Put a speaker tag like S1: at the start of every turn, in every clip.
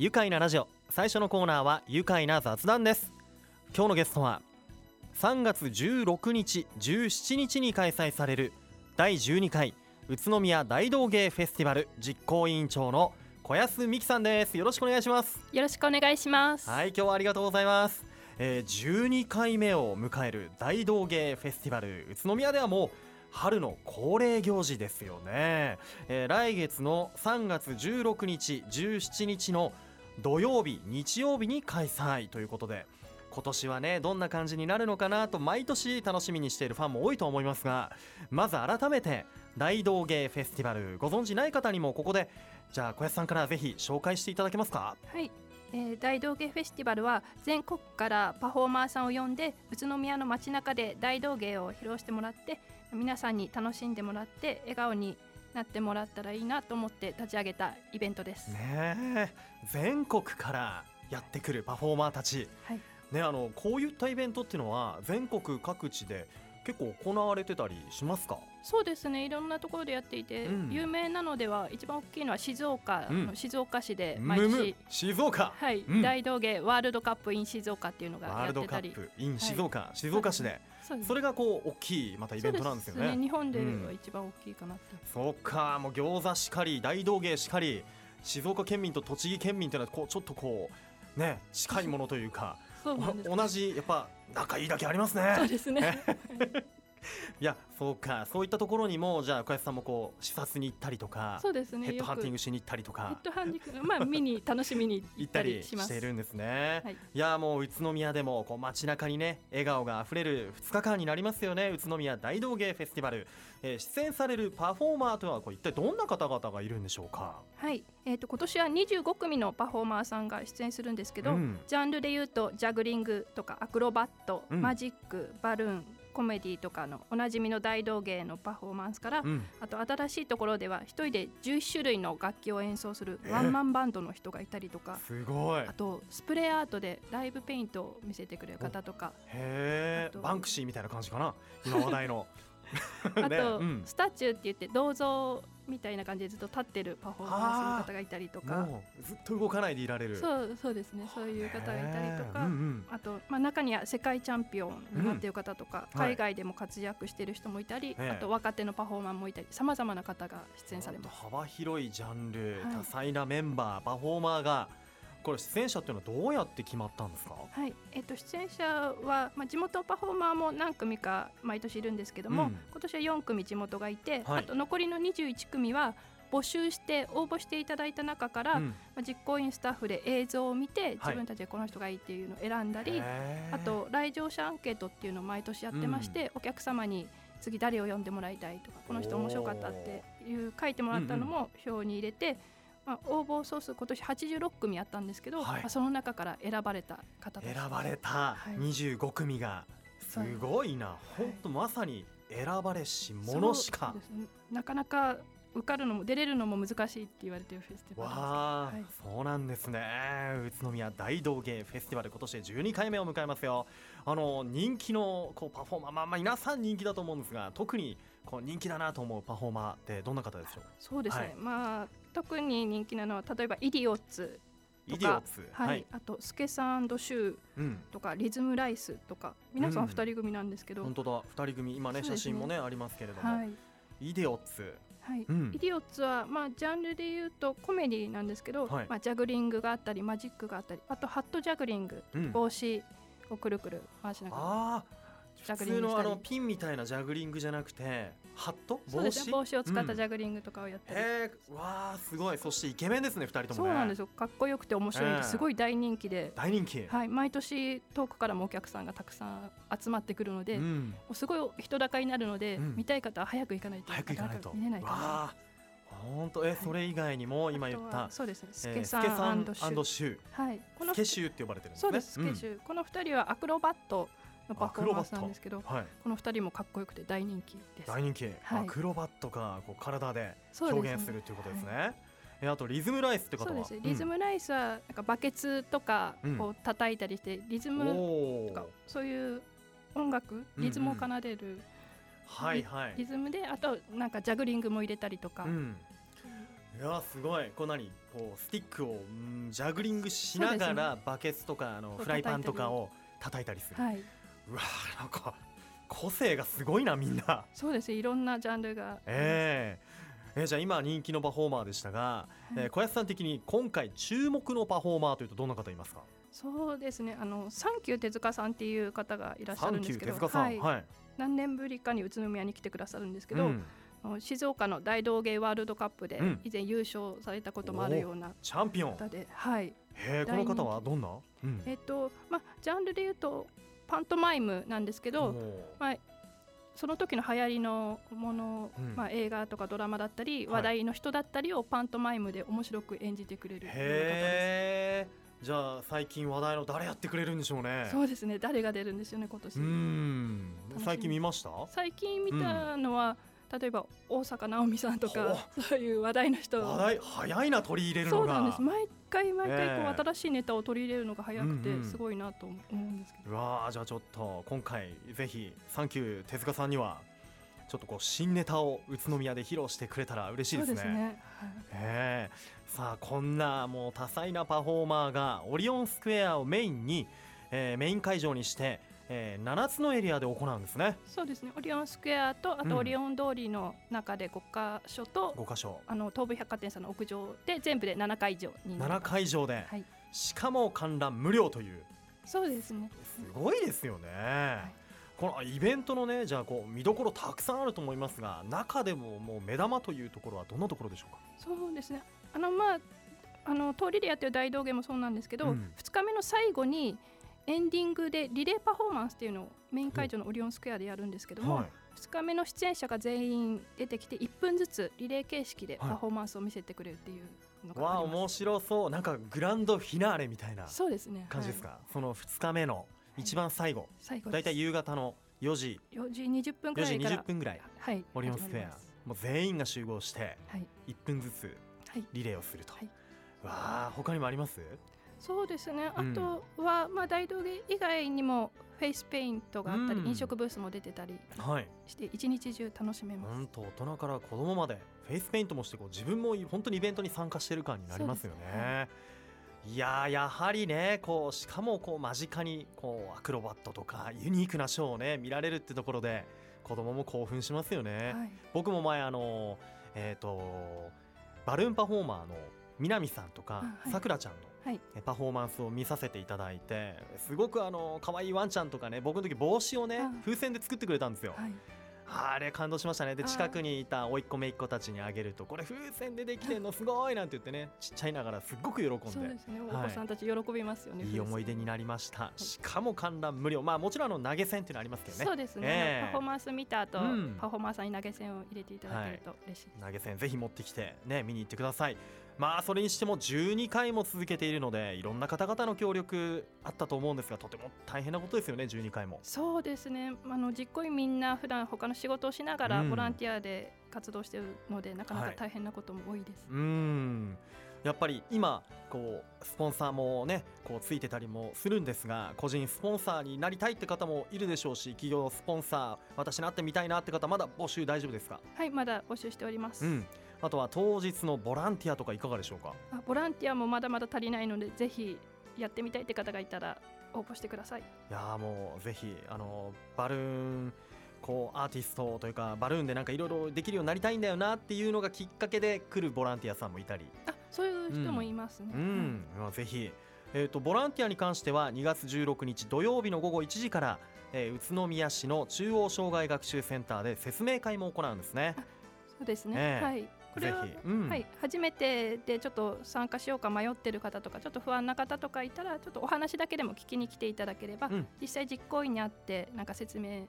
S1: 愉快なラジオ。最初のコーナーは愉快な雑談です。今日のゲストは3月16日17日に開催される第12回宇都宮大道芸フェスティバル実行委員長の小安美希さんです。よろしくお願いします。
S2: よろしくお願いします。
S1: はい今日はありがとうございます、えー、12回目を迎える大道芸フェスティバル宇都宮ではもう春の恒例行事ですよね、えー来月の3月16日17日の土曜日日曜日に開催ということで今年はねどんな感じになるのかなと毎年楽しみにしているファンも多いと思いますがまず改めて大道芸フェスティバルご存知ない方にもここでじゃあ小安さんからぜひ紹介していただけますか？
S2: はい、えー大道芸フェスティバルは全国からパフォーマーさんを呼んで宇都宮の街中で大道芸を披露してもらって皆さんに楽しんでもらって笑顔になってもらったらいいなと思って立ち上げたイベントです、
S1: ねえ。全国からやってくるパフォーマーたち、
S2: はい。
S1: ね、あのこういったイベントっていうのは全国各地で結構行われてたりしますか？
S2: そうですね。いろんなところでやっていて、
S1: うん。
S2: 有名なのでは一番大きいのは静岡
S1: うん。
S2: の静岡市で毎
S1: む
S2: 年、
S1: む静岡、
S2: はい、
S1: うん。
S2: 大道芸ワールドカップ in 静岡っていうのが
S1: ワールドカ
S2: やってたり
S1: ップ in 静岡、静岡市で。
S2: そ
S1: れがこう大きいまたイベントなんですよね。
S2: そう日本では一番大きいかなって、
S1: そうかもう餃子しかり大道芸しかり静岡県民と栃木県民というのはこうちょっとこうね近いものというか同じやっぱ仲いいだけありますね。
S2: そうですね
S1: いやそうか。そういったところにもじゃあ小安さんもこう視察に行ったりとか
S2: そうですね。
S1: ヘッドハンティン
S2: よ
S1: グしに行ったりとか。
S2: くヘッドハンディングまあ見に楽しみに行っ
S1: た たり
S2: りし
S1: ているんですね、
S2: はい。
S1: いやもう宇都宮でもこう街中にね笑顔があふれる2日間になりますよね。宇都宮大道芸フェスティバル、えー出演されるパフォーマーとはこう一体どんな方々がいるんでしょうか？
S2: はい、えー、と今年は25組のパフォーマーさんが出演するんですけど、
S1: うん。
S2: ジャンルで言うとジャグリングとかアクロバット、
S1: うん。
S2: マジックバルーンコメディとかのおなじみの大道芸のパフォーマンスから、
S1: うん。
S2: あと新しいところでは一人で11種類の楽器を演奏する
S1: え？
S2: ワンマンバンドの人がいたりとか、
S1: すごい。
S2: あとスプレーアートでライブペイントを見せてくれる方とか
S1: へえ。バンクシーみたいな感じかな。今話題の。
S2: あ
S1: ね
S2: と、
S1: うん。
S2: スタチューって言って銅像みたいな感じでずっと立ってるパフォーマンスの方がいたりとか。
S1: ずっと動かないでいられる。
S2: そうそうですね。そういう方がいたりとか、
S1: うんうん。
S2: あと、まあ、中には世界チャンピオンになっている方とか、
S1: うん。はい。
S2: 海外でも活躍している人もいたり、
S1: ええ
S2: あと若手のパフォーマーもいたりさまざまな方が出演されます。
S1: 幅広いジャンル、
S2: はい。
S1: 多彩なメンバーパフォーマーがこれ出演者っていうのはどうやって決まったんですか？
S2: はい。えっと出演者は、まあ、地元パフォーマーも何組か毎年いるんですけども、
S1: うん。
S2: 今年は4組地元がいて、
S1: はい。
S2: あと残りの21組は募集して応募していただいた中から、
S1: うん。
S2: まあ、実行委員スタッフで映像を見て自分たちでこの人がいいっていうのを選んだり、
S1: へー。
S2: あと来場者アンケートっていうのを毎年やってまして、お客様に次誰を呼んでもらいたいとかこの人面白かったっていう書いてもらったのも表に入れて、まあ、応募総数今年86組あったんですけど、
S1: はい。
S2: まあその中から選ばれた方
S1: 選ばれた
S2: はい。
S1: 25組がすごいな、
S2: い。
S1: 本当まさに選ばれし者しか。
S2: ね。なかなか受かるのも出れるのも難しいって言われてるフェスティバル
S1: わあ、
S2: はい。
S1: そうなんですね。宇都宮大道芸フェスティバル今年で12回目を迎えますよ。あの人気のこうパフォーマーまあまあ皆さん人気だと思うんですが特にこう人気だなと思うパフォーマーってどんな方でしょう？
S2: そうですね、
S1: はい。
S2: まあ特に人気なのは例えばイディオッツとか
S1: イディオッツ？
S2: はい、あとスケさんシュー
S1: うん。
S2: とかリズムライスとか皆さ
S1: うんん
S2: 2人組なんですけど、
S1: 本当だ。二人組。今ね
S2: ね。
S1: 写真もねありますけれども、
S2: はい。
S1: イディオッツ。
S2: はい。
S1: うん。
S2: イディオッツは、まあ、ジャンルで言うとコメディなんですけど、
S1: はい。
S2: まあ、ジャグリングがあったりマジックがあったりあとハットジャグリング、
S1: うん。
S2: 帽子をくるくる回しながら
S1: 普通のあのピンみたいなジャグリングじゃなくてハット？帽子？
S2: 帽子を使ったジ
S1: ャ
S2: ャグリングとかをやったり、
S1: へえわあすごい。そしてイケメンですね二人ともね。
S2: そうなんですよ。かっこよくて面白いすごい大人気で、
S1: 大人気、
S2: はい、毎年遠くからもお客さんがたくさん集まってくるので、も
S1: うん、
S2: うすごい人高になるので、
S1: うん。
S2: 見たい方は早く行かないと
S1: 早く行かないと。
S2: 見れないかな
S1: 本当えそれ以外にも今言った
S2: はそうですね。ス
S1: えー
S2: ケさ
S1: スケさん
S2: んシュ
S1: シュ。
S2: はい。この
S1: スケシューって呼ばれてるんですね。
S2: そうですスケシュ、この二人はアクロバットのパフォーマンスなんですけど
S1: うんはい。
S2: この二人もかっこよくて大人気です。
S1: 大人気、
S2: はい。
S1: アクロバットがこう体で表現するということですね。えあとリズムライスって方は？
S2: そうですリズムライスはなんかバケツとか
S1: うん。
S2: を叩いたりしてリズ
S1: うん
S2: ム
S1: お
S2: とか
S1: ー
S2: そういう音楽
S1: うん
S2: リズムを奏でる
S1: はいはい。
S2: リズムであとなんかジャグリングも入れたりとか。
S1: うん。いやすごい。こう何？こうスティックをうんジャグリングしながら、バケツとかあのフライパンとかを叩いたりする、
S2: はい、
S1: うわーなんか個性がすごいなみんな。
S2: そうですいろんなジャンルが
S1: ええ。えじゃあ今人気のパフォーマーでしたが、えー小安さん的に今回注目のパフォーマーというとどんな方いますか？
S2: そうですねあのサンキュー手塚さんっていう方がいらっしゃるんですけど
S1: 手塚さんはい、
S2: はい、何年ぶりかに宇都宮に来てくださるんですけど、
S1: うん。
S2: 静岡の大道芸ワールドカップで
S1: うん。
S2: 以前優勝されたこともあるような
S1: チャンピオン。
S2: はい。
S1: この方はどんな、うん。
S2: えっとまあ、ジャンルで言うとパントマイムなんですけど、まあ、その時の流行りのもの、
S1: うん。
S2: まあ、映画とかドラマだったり、
S1: はい。
S2: 話題の人だったりをパントマイムで面白く演じてくれる
S1: へえじゃあ最近話題の誰やってくれるんでしょうね。
S2: す。そうですね。誰が出るんですよね今年。
S1: 最近見ました？
S2: 最近見たのは、例えば大坂なおみさんと
S1: ほ
S2: かそういう話題の人。
S1: 話題早いな取り入れる
S2: そうなんです。毎回毎回こう、
S1: ええ。
S2: 新しいネタを取り入れるのが早くて
S1: うんうん。
S2: すごいなと思うんですけど、
S1: うわーじゃあちょっと今回ぜひサンキュー手塚さんにはちょっとこう新ネタを宇都宮で披露してくれたら嬉しいですね。
S2: ですね、はい。
S1: ええ。さあこんなもう多彩なパフォーマーがオリオンスクエアをメインに、えーメイン会場にして、えー7つのエリアで行うんですね。
S2: そうですね。オリオンスクエアとあ
S1: うん。
S2: とオリオン通りの中で5箇所と、
S1: 5箇所。
S2: あの東武百貨店さんの屋上で全部で7会場になり
S1: 7
S2: ます。
S1: 会場で、
S2: はい。
S1: しかも観覧無料という。
S2: そうですね。
S1: すごいですよね。このイベントのねじゃあこう見どころたくさんあると思いますが中でももう目玉というところはどんなところでしょうか？
S2: そうですね。あのまああの通りでやってる大道芸もそうなんですけど、
S1: うん。
S2: 2日目の最後にエンディングでリレーパフォーマンスっていうのをメイン会場のオリオンスクエアでやるんですけども、
S1: はい。
S2: 2日目の出演者が全員出てきて1分ずつリレー形式で
S1: はい。
S2: パフォーマンスを見せてくれるっていうのが
S1: わあ
S2: あります、
S1: 面白そう。なんかグランドフィナーレみたいな
S2: そうですね。
S1: 感じですか、
S2: はい。
S1: その2日目の一番最後、
S2: 最後
S1: だいたい夕方の4時。
S2: 4時20分く
S1: 4時
S2: らいから
S1: 20分ぐらい。
S2: はい
S1: オリオンスクエア。もう全員が集合して
S2: はい。
S1: 1分ずつ
S2: はい。
S1: リレーをすると、
S2: はい。
S1: わあ他にもあります？
S2: そうですね。あ
S1: うん。
S2: とは、まあ大道芸以外にもフェイスペイントがあったり、
S1: うん。
S2: 飲食ブースも出てたり
S1: はい。
S2: して一日中楽しめます。
S1: 本当大人から子供までフェイスペイントもしてこう自分も本当にイベントに参加してる感になりますよね。いやーやはりねこうしかもこう間近にこうアクロバットとかユニークなショーをね見られるってところで子供も興奮しますよね。
S2: はい。
S1: 僕も前あのえっ、とバルーンパフォーマーの南さんとかさくらちゃんのパフォーマンスを見させていただいてすごくあの可愛いワンちゃんとかね僕の時帽子をね
S2: あ
S1: 風船で作ってくれたんですよ。
S2: はい。
S1: あれ感動しましたね。で近くにいた甥っ子姪っ子たちにあげるとこれ風船でできてんのすごいなんて言ってねちっちゃいながらすっごく喜んで。
S2: そうですね、
S1: はい
S2: お子さんたち喜びますよね。
S1: いい思い出になりました。しかも観覧無料。まあもちろんあの投げ銭っていうのありますけどね。
S2: そうですね、
S1: え。え
S2: パフォーマンス見た後、
S1: うん。
S2: パフォーマンスさんに投げ銭を入れていただけると嬉しいです。
S1: 投げ銭ぜひ持ってきてね見に行ってくださいまあそれにしても12回も続けているのでいろんな方々の協力あったと思うんですがとても大変なことですよね12回も。
S2: そうですね、あの実行委員みんな普段他の仕事をしながら
S1: うん。
S2: ボランティアで活動しているので、なかな
S1: はい。
S2: か大変なことも多いです。
S1: うーん。やっぱり今こうスポンサーもねこうついてたりもするんですが個人スポンサーになりたいって方もいるでしょうし企業スポンサー私なってみたいなって方まだ募集大丈夫ですか？
S2: はい、まだ募集しております。
S1: うんあとは当日のボランティアとかいかがでしょうか？
S2: あボランティアもまだまだ足りないので、ぜひやってみたいって方がいたら応募してください。
S1: いやーもうぜひあのバルーンこうアーティストというかバルーンでなんかいろいろできるようになりたいんだよなっていうのがきっかけで来るボランティアさんもいたり
S2: あ、そういう人もいますね。
S1: うん、まあぜひ、えー、とボランティアに関しては2月16日土曜日の午後1時から、えー宇都宮市の中央障害学習センターで説明会も行うんですね。
S2: そうですね。
S1: ええ
S2: はい。これは
S1: ぜひ、うん。
S2: はい、初めてでちょっと参加しようか迷ってる方とかちょっと不安な方とかいたらちょっとお話だけでも聞きに来ていただければ、
S1: うん。
S2: 実際実行委員に会ってなんか説明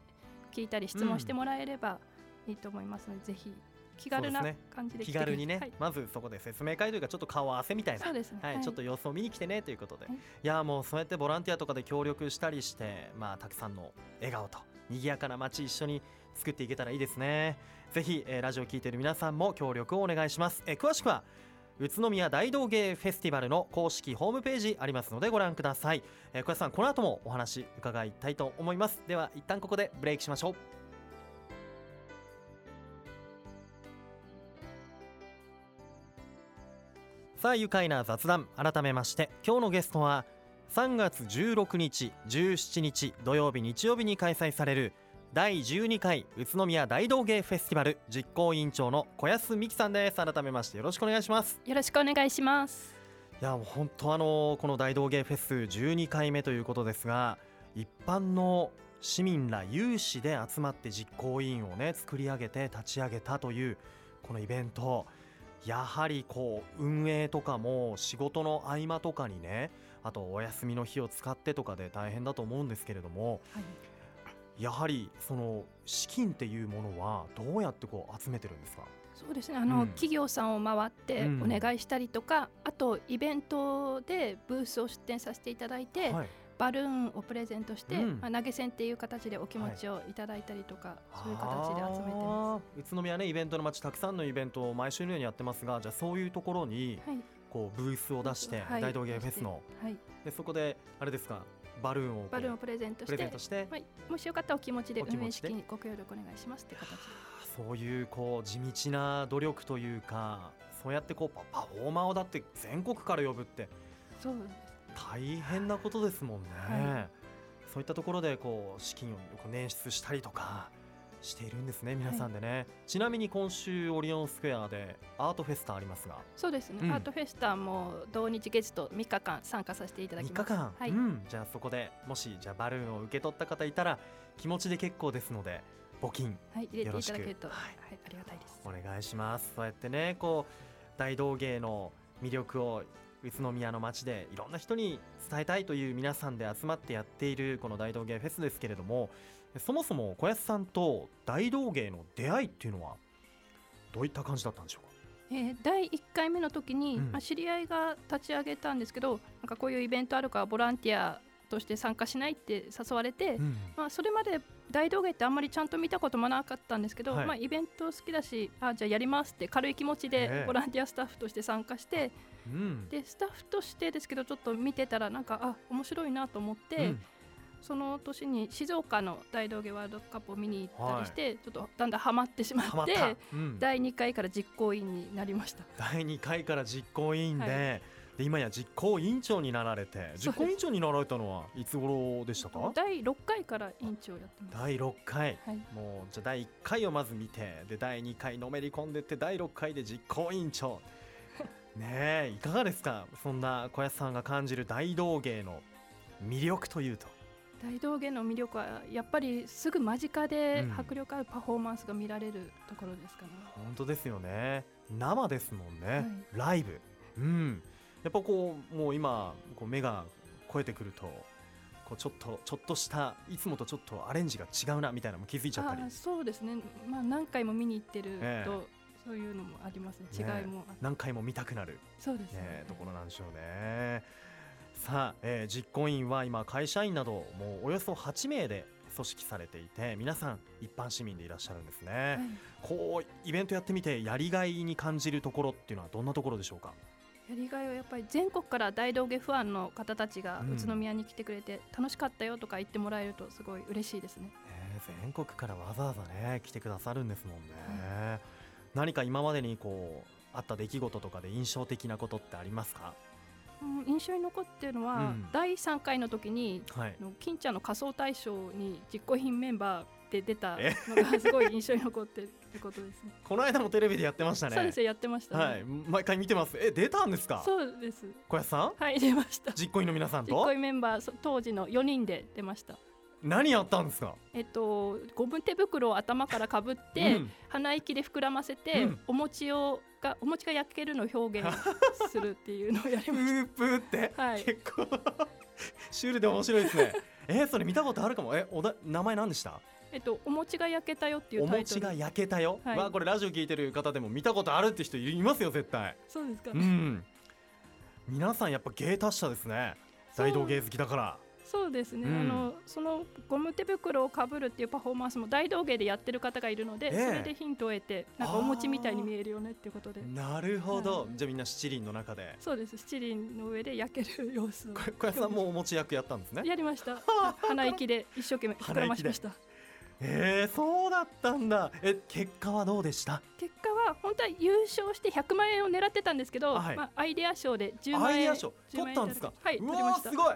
S2: 聞いたり質問してもらえればいいと思いますので、ぜひ気軽な感じで来て
S1: 気軽にね、
S2: はい、
S1: まずそこで説明会というかちょっと顔合わせみたいな。
S2: そうですね、
S1: はいちょっと様子を見に来てねということで、
S2: はい。
S1: い、やもうそうやってボランティアとかで協力したりして、まあ、たくさんの笑顔と賑やかな街一緒に作っていけたらいいですね。ぜひ、えーラジオ聞いてる皆さんも協力をお願いします、えー詳しくは宇都宮大道芸フェスティバルの公式ホームページありますのでご覧ください、えー小安さんこの後もお話伺いたいと思います。では一旦ここでブレイクしましょう。さあ愉快な雑談改めまして今日のゲストは3月16日17日土曜日日曜日に開催される第12回宇都宮大道芸フェスティバル実行委員長の小安美希さんです。改めましてよろしくお願いします。
S2: よろしくお願いします。
S1: いやもう本当あのこの大道芸フェス12回目ということですが一般の市民ら有志で集まって実行委員をね作り上げて立ち上げたというこのイベント。やはりこう運営とかも仕事の合間とかにねあとお休みの日を使ってとかで大変だと思うんですけれども、
S2: はい
S1: やはりその資金っていうものはどうやってこう集めてるんですか？
S2: そうですね。あの、
S1: うん。
S2: 企業さんを回って
S1: うん。
S2: お願いしたりとか、あとイベントでブースを出展させていただいて、
S1: はい。
S2: バルーンをプレゼントして、
S1: うん。
S2: まあ、投げ銭っていう形でお気持ちをいただいたりとか、そういう形で集めてます。
S1: 宇都宮ねイベントの街たくさんのイベントを毎週のようにやってますがじゃあそういうところに
S2: はい、
S1: こうブースを出して、
S2: はい。
S1: 大道芸フェスの。
S2: はい、
S1: でそこであれですかバルーンを
S2: バルーンをプレゼント
S1: プ
S2: してはい、もしよかったらお気持ちで運営資金にご協力お願いしますって形で。
S1: そういうこう地道な努力というかそうやってこうパパフォーマーをだって全国から呼ぶって
S2: そう。
S1: 大変なことですもんね、
S2: は
S1: そういったところでこう資金を捻出したりとかしているんですね皆さんでね、ちなみに今週オリオンスクエアでアートフェスタありますが。
S2: そうですね、
S1: うん。
S2: アートフェスタも同日月と3日間参加させていただき
S1: 3
S2: ます。
S1: 日間、
S2: はい、
S1: うん、じゃあそこでもしじゃあバルーンを受け取った方いたら気持ちで結構ですので募金
S2: はい、入れてい
S1: たく
S2: だけると、
S1: は
S2: はい。い、ありがたいです。
S1: お願いします。そうやってねこう大道芸の魅力を宇都宮の街でいろんな人に伝えたいという皆さんで集まってやっているこの大道芸フェスですけれどもそもそも小安さんと大道芸の出会いっていうのはどういった感じだったんでしょうか？
S2: えー第1回目の時に、
S1: うん。
S2: まあ、知り合いが立ち上げたんですけどなんかこういうイベントあるからボランティアとして参加しないって誘われて、
S1: うん。
S2: まあ、それまで大道芸ってあんまりちゃんと見たこともなかったんですけど、
S1: はい。
S2: まあ、イベント好きだしあじゃあやりますって軽い気持ち
S1: え
S2: で
S1: え。
S2: ボランティアスタッフとして参加して、
S1: うん。
S2: でスタッフとしてですけどちょっと見てたらなんかあ面白いなと思って、
S1: うん
S2: その年に静岡の大道芸ワールドカップを見に行ったりして、ちょっとだんだんハマってしまっ
S1: てた、うん。
S2: 第2回から実行委員になりました。
S1: 第2回から実行委員で,、
S2: はい。
S1: で今や実行委員長になられて実行委員長になられたのはいつ頃でしたか？
S2: 第6回から委員長やってます。
S1: 第6回。
S2: はい、
S1: もうじゃあ第1回をまず見てで第2回のめり込んでって第6回で実行委員長。ねえいかがですか？そんな小安さんが感じる大道芸の魅力というと
S2: 大道芸の魅力はやっぱりすぐ間近で
S1: うん。
S2: 迫力あるパフォーマンスが見られるところですかね。
S1: 本当ですよね。生ですもんね、
S2: は
S1: ライブ。うん。やっぱこうもう今こう目が超えてくるとこうちょっとちょっとしたいつもとちょっとアレンジが違うなみたいなのも気づいちゃったり。
S2: そうですね、まあ、何回も見に行ってると、
S1: ええ。
S2: そういうのもありますね。違
S1: ね
S2: いもあって。
S1: 何回も見たくなる。
S2: そうですね。
S1: ね、ところなんでしょうね。さあ、えー実行委員は今会社員などもうおよそ8名で組織されていて皆さん一般市民でいらっしゃるんですね、
S2: はい。
S1: こうイベントやってみてやりがいに感じるところっていうのはどんなところでしょうか？
S2: やりがいはやっぱり全国から大道芸ファンの方たちが
S1: うん。
S2: 宇都宮に来てくれて楽しかったよとか言ってもらえるとすごい嬉しいですね。
S1: ね全国からわざわざね来てくださるんですもんね、何か今までにこうあった出来事とかで印象的なことってありますか？
S2: うん印象に残ってるのは、
S1: うん
S2: 第3回の時に
S1: はい
S2: 金ちゃんの仮装大賞に実行委員メンバーで出た
S1: え
S2: のがすごい印象に残ってることですね。
S1: この間もテレビでやってましたね
S2: そうですよやってましたね。
S1: はい毎回見てますえ出たんですか？
S2: そうです。
S1: 小安さん？
S2: はい出ました。
S1: 実行委員の皆さんと？
S2: 実行委員メンバーそ当時の4人で出ました。
S1: 何やったんですか？
S2: えっとゴム手袋を頭からかぶって、
S1: うん。
S2: 鼻息で膨らませて、
S1: うん。
S2: お餅をがお餅が焼けるのを表現 するっていうのをやり
S1: プ
S2: まし
S1: ープーって、
S2: た。はい。
S1: 結構シュールで面白いですね。えー、それ見たことあるかも。えおだ名前何でした？
S2: えっとお餅が焼けたよっていう。
S1: お餅が焼けたよ、
S2: はい。
S1: わあこれラジオ聞いてる方でも見たことあるって人いますよ絶対。
S2: そうですか、
S1: うん。皆さんやっぱ芸達者ですね。大道芸好きだから
S2: そうですね、
S1: うん。
S2: あのそのゴム手袋をかぶるっていうパフォーマンスも大道芸でやってる方がいるので、
S1: ええ。
S2: それでヒントを得てなんかお餅みたいに見えるよねっていうことで。
S1: なるほど、
S2: はい。
S1: じゃあみんな七輪の中で。
S2: そうです。七輪の上で焼ける様子。を
S1: こ小屋さんもお餅役やったんですね。
S2: やりました。鼻息で。一生懸命膨らましました。
S1: えー、そうだったんだ。え結果はどうでした？
S2: 結果は本当は優勝して100万円を狙ってたんですけど、
S1: はい。
S2: まあ、アイデア賞で10万円。
S1: アイデア賞
S2: ？10
S1: 取ったんですか？
S2: はい
S1: う
S2: 取りました。
S1: すごい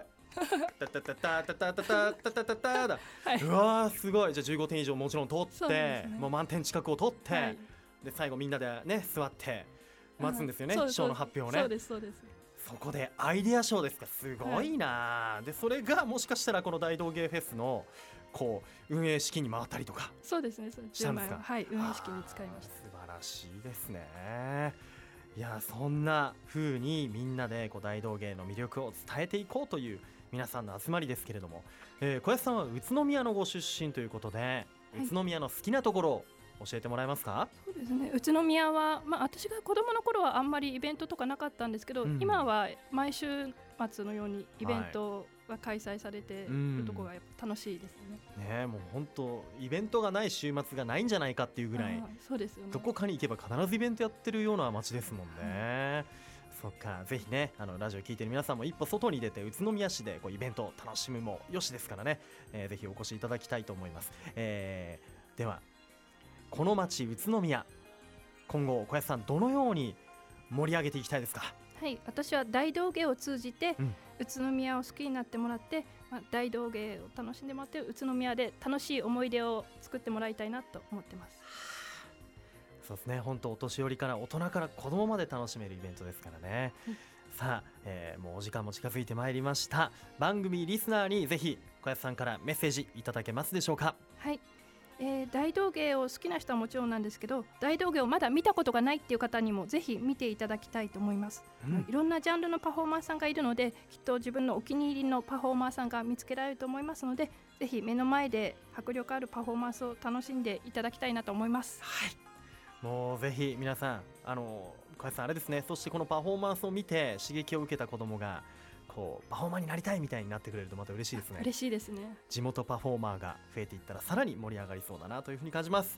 S1: タタタタタタタタタタタタだ
S2: はいう
S1: わすごいじゃあ15点以上もちろん取って、
S2: うね
S1: もう満点近くを取って、
S2: はい
S1: で最後みんなでね座って待つんですよね賞の発表を
S2: そうですそうです
S1: そこでアイデア賞ですかすごいな、でそれがもしかしたらこの大道芸フェスのこう運営資金に回ったりとか
S2: そうですねそう10
S1: したんですか
S2: はい運営資金に使いました
S1: 素晴らしいですねいやそんな風にみんなでこう大道芸の魅力を伝えていこうという皆さんの集まりですけれども、えー小安さんは宇都宮のご出身ということで、
S2: い
S1: 宇都宮の好きなところを教えてもらえますか？
S2: そうですね宇都宮は、まあ、私が子供の頃はあんまりイベントとかなかったんですけど、
S1: うん
S2: 今は毎週末のようにイベントが開催されているところがやっぱ楽しいですね。
S1: ねえもう本当イベントがない週末がないんじゃないかっていうぐらい
S2: そうですよね。
S1: どこかに行けば必ずイベントやってるような街ですもんね。そっか。ぜひねあのラジオ聞いてる皆さんも一歩外に出て宇都宮市でこうイベントを楽しむもよしですからね、えーぜひお越しいただきたいと思います、えーではこの街宇都宮今後小安さんどのように盛り上げていきたいですか？
S2: はい、私は大道芸を通じて、
S1: うん。
S2: 宇都宮を好きになってもらって、まあ、大道芸を楽しんでもらって宇都宮で楽しい思い出を作ってもらいたいなと思ってます。
S1: そうですね。本当お年寄りから大人から子供まで楽しめるイベントですからね、
S2: うん。
S1: さあ、えーもうお時間も近づいてまいりました。番組リスナーにぜひ小安さんからメッセージいただけますでしょうか？
S2: はい、えー大道芸を好きな人はもちろんなんですけど大道芸をまだ見たことがないっていう方にもぜひ見ていただきたいと思います、
S1: うん。
S2: いろんなジャンルのパフォーマーさんがいるのできっと自分のお気に入りのパフォーマーさんが見つけられると思いますのでぜひ目の前で迫力あるパフォーマンスを楽しんでいただきたいなと思います。
S1: はいもうぜひ皆さんあの小安さんあれですね。そしてこのパフォーマンスを見て刺激を受けた子供がこうパフォーマーになりたいみたいになってくれるとまた嬉しいですね。
S2: 嬉しいですね。
S1: 地元パフォーマーが増えていったらさらに盛り上がりそうだなというふうに感じます、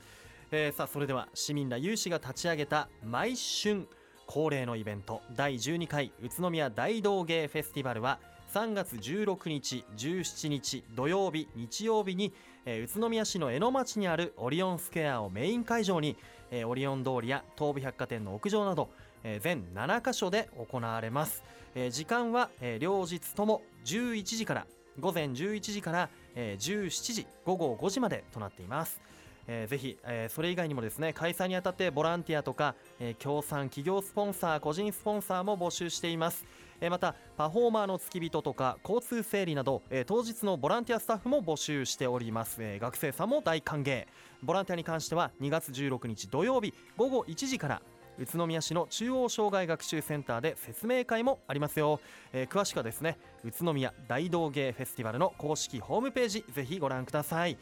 S1: えーさあそれでは市民ら有志が立ち上げた毎春恒例のイベント第12回宇都宮大道芸フェスティバルは3月16日17日土曜日日曜日に、えー宇都宮市の江ノ町にあるオリオンスクエアをメイン会場に、えーオリオン通りや東武百貨店の屋上など、えー全7カ所で行われます、えー時間は、えー両日とも11時から午前11時から、えー17時午後5時までとなっています、えーぜひ、えーそれ以外にもですね開催にあたってボランティアとか、えー協賛企業スポンサー個人スポンサーも募集しています。またパフォーマーの付き人とか交通整理など、当日のボランティアスタッフも募集しております、学生さんも大歓迎。ボランティアに関しては2月16日土曜日午後1時から宇都宮市の中央障害学習センターで説明会もありますよ、えー詳しくはですね宇都宮大道芸フェスティバルの公式ホームページぜひご覧ください。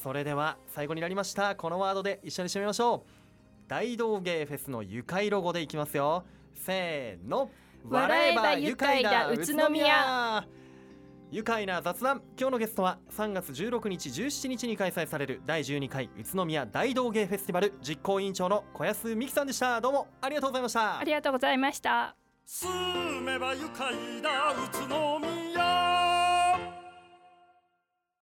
S1: それでは最後になりました。このワードで一緒に締めましょう。大道芸フェスの愉快ロゴでいきますよ。せーの。
S2: 笑えば愉快だ宇都宮。
S1: 愉快な雑談。今日のゲストは3月16日17日に開催される第12回宇都宮大道芸フェスティバル実行委員長の小安美希さんでした。どうもありがとうございました。
S2: ありがとうございました。
S3: 住めば愉快だ宇都宮